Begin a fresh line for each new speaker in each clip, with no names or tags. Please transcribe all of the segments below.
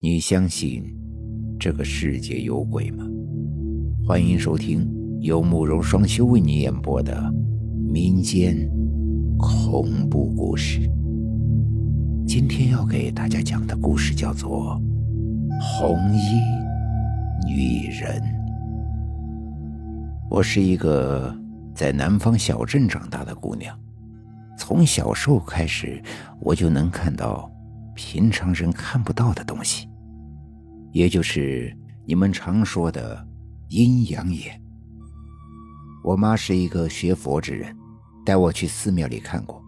你相信这个世界有鬼吗？欢迎收听由慕容双修为你演播的民间恐怖故事。今天要给大家讲的故事叫做《红衣女人》。我是一个在南方小镇长大的姑娘，从小时候开始，我就能看到。平常人看不到的东西，也就是你们常说的阴阳眼。我妈是一个学佛之人，带我去寺庙里看过。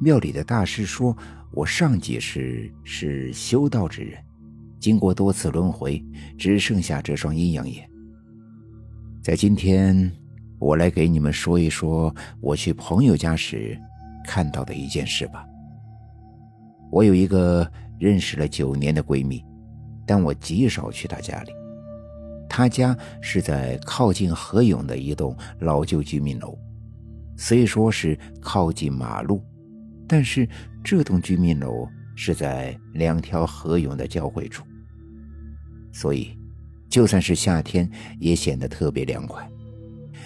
庙里的大师说我上几世是修道之人，经过多次轮回，只剩下这双阴阳眼。在今天，我来给你们说一说我去朋友家时看到的一件事吧。我有一个认识了九年的闺蜜，但我极少去她家里。她家是在靠近河涌的一栋老旧居民楼，虽说是靠近马路，但是这栋居民楼是在两条河涌的交汇处，所以就算是夏天也显得特别凉快。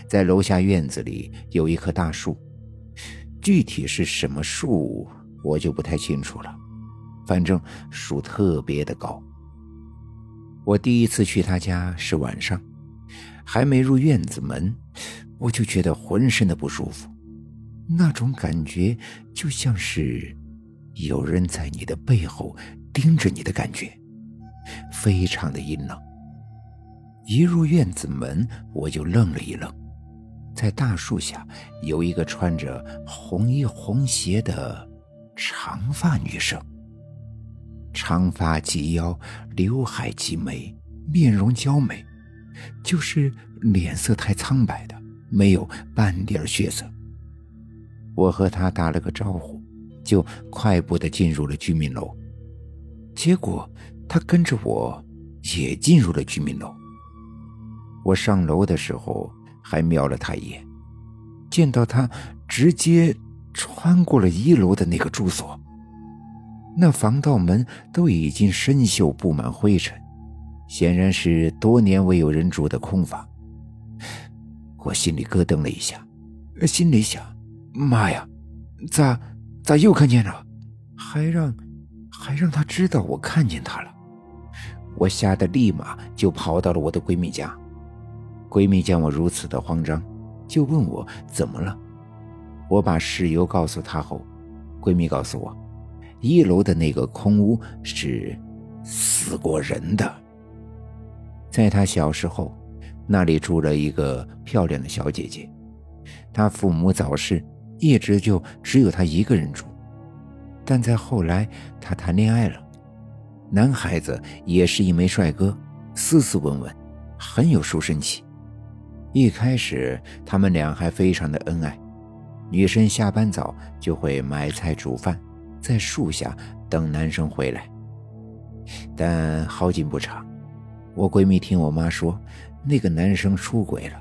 在楼下院子里有一棵大树，具体是什么树？我就不太清楚了，反正树特别的高。我第一次去他家是晚上，还没入院子门，我就觉得浑身的不舒服，那种感觉就像是有人在你的背后盯着你的感觉，非常的阴冷。一入院子门，我就愣了一愣，在大树下有一个穿着红衣红鞋的。长发女生，长发及腰，刘海及眉，面容娇美，就是脸色太苍白的，没有半点血色。我和他打了个招呼，就快步的进入了居民楼。结果他跟着我也进入了居民楼。我上楼的时候还瞄了他一眼，见到他直接。穿过了一楼的那个住所，那防盗门都已经生锈，布满灰尘，显然是多年未有人住的空房。我心里咯噔了一下，心里想：妈呀，咋咋又看见了？还让还让他知道我看见他了？我吓得立马就跑到了我的闺蜜家。闺蜜见我如此的慌张，就问我怎么了。我把事由告诉她后，闺蜜告诉我，一楼的那个空屋是死过人的。在她小时候，那里住了一个漂亮的小姐姐，她父母早逝，一直就只有她一个人住。但在后来，她谈恋爱了，男孩子也是一枚帅哥，斯斯文文，很有书生气。一开始，他们俩还非常的恩爱。女生下班早就会买菜煮饭，在树下等男生回来。但好景不长，我闺蜜听我妈说，那个男生出轨了，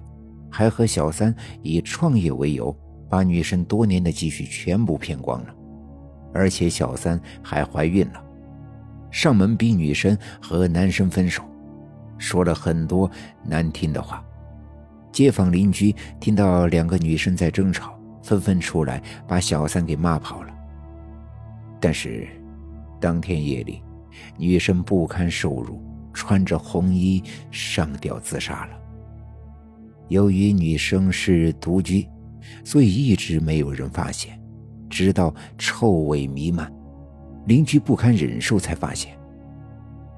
还和小三以创业为由，把女生多年的积蓄全部骗光了，而且小三还怀孕了，上门逼女生和男生分手，说了很多难听的话。街坊邻居听到两个女生在争吵。纷纷出来把小三给骂跑了。但是，当天夜里，女生不堪受辱，穿着红衣上吊自杀了。由于女生是独居，所以一直没有人发现，直到臭味弥漫，邻居不堪忍受才发现。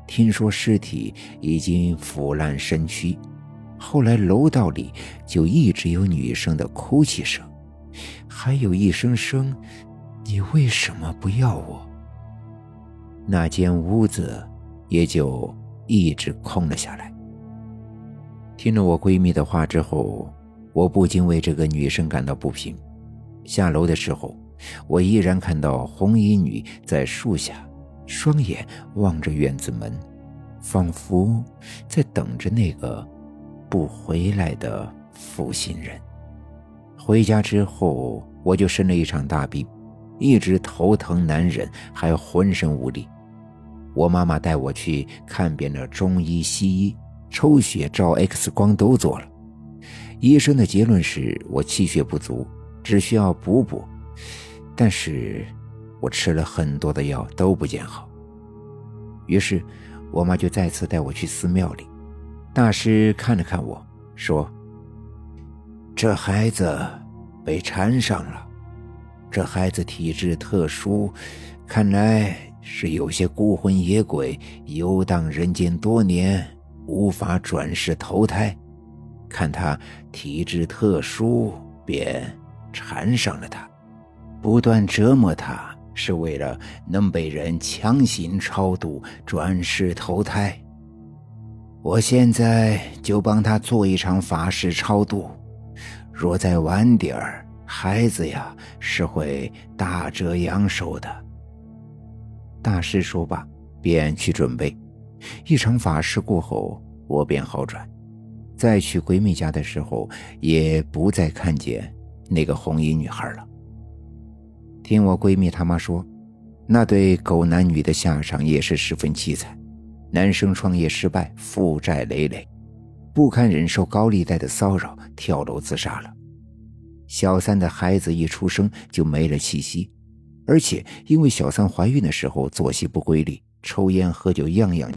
听说尸体已经腐烂身躯，后来楼道里就一直有女生的哭泣声。还有一声声，你为什么不要我？那间屋子也就一直空了下来。听了我闺蜜的话之后，我不禁为这个女生感到不平。下楼的时候，我依然看到红衣女在树下，双眼望着院子门，仿佛在等着那个不回来的负心人。回家之后，我就生了一场大病，一直头疼难忍，还浑身无力。我妈妈带我去看遍了中医、西医，抽血、照 X 光都做了。医生的结论是我气血不足，只需要补补。但是，我吃了很多的药都不见好。于是，我妈就再次带我去寺庙里。大师看了看我说：“这孩子被缠上了，这孩子体质特殊，看来……”是有些孤魂野鬼游荡人间多年，无法转世投胎。看他体质特殊，便缠上了他，不断折磨他，是为了能被人强行超度转世投胎。我现在就帮他做一场法事超度，若再晚点儿，孩子呀是会大折阳寿的。大师说罢，便去准备。一场法事过后，我便好转。再去闺蜜家的时候，也不再看见那个红衣女孩了。听我闺蜜他妈说，那对狗男女的下场也是十分凄惨。男生创业失败，负债累累，不堪忍受高利贷的骚扰，跳楼自杀了。小三的孩子一出生就没了气息。而且，因为小三怀孕的时候作息不规律，抽烟喝酒，样样。